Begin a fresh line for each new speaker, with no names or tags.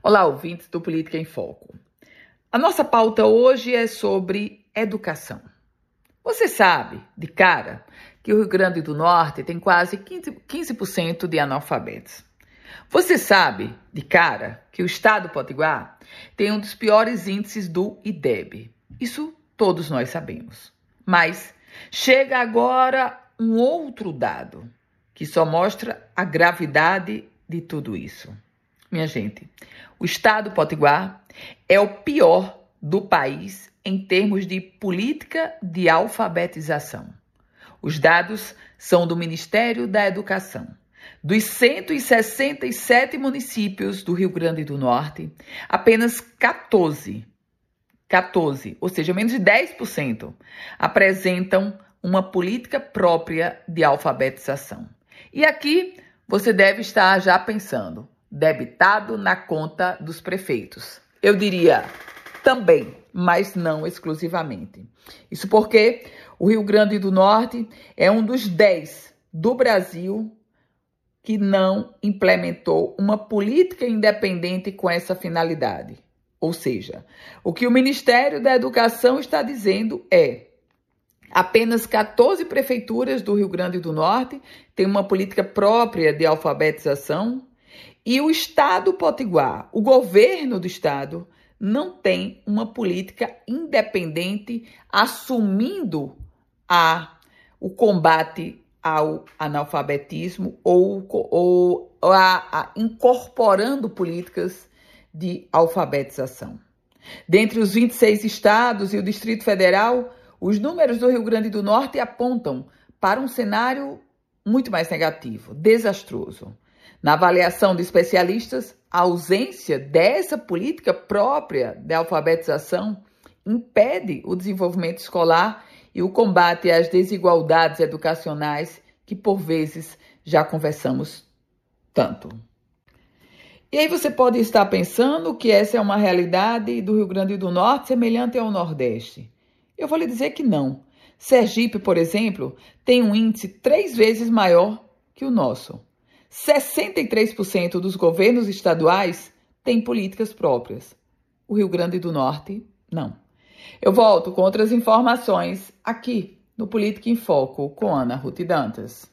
Olá, ouvintes do Política em Foco. A nossa pauta hoje é sobre educação. Você sabe, de cara, que o Rio Grande do Norte tem quase 15%, 15 de analfabetos. Você sabe, de cara, que o estado Potiguar tem um dos piores índices do IDEB. Isso todos nós sabemos. Mas chega agora um outro dado que só mostra a gravidade de tudo isso. Minha gente, o estado Potiguar é o pior do país em termos de política de alfabetização. Os dados são do Ministério da Educação. Dos 167 municípios do Rio Grande do Norte, apenas 14, 14, ou seja, menos de 10%, apresentam uma política própria de alfabetização. E aqui você deve estar já pensando: debitado na conta dos prefeitos. Eu diria também, mas não exclusivamente. Isso porque o Rio Grande do Norte é um dos dez do Brasil que não implementou uma política independente com essa finalidade. Ou seja, o que o Ministério da Educação está dizendo é Apenas 14 prefeituras do Rio Grande do Norte têm uma política própria de alfabetização e o Estado Potiguar, o governo do Estado, não tem uma política independente assumindo a, o combate ao analfabetismo ou, ou a, a, incorporando políticas de alfabetização. Dentre os 26 estados e o Distrito Federal, os números do Rio Grande do Norte apontam para um cenário muito mais negativo, desastroso. Na avaliação de especialistas, a ausência dessa política própria de alfabetização impede o desenvolvimento escolar e o combate às desigualdades educacionais que por vezes já conversamos tanto. E aí você pode estar pensando que essa é uma realidade do Rio Grande do Norte semelhante ao Nordeste. Eu vou lhe dizer que não. Sergipe, por exemplo, tem um índice três vezes maior que o nosso. 63% dos governos estaduais têm políticas próprias. O Rio Grande do Norte, não. Eu volto com outras informações aqui no Política em Foco com Ana Ruth Dantas.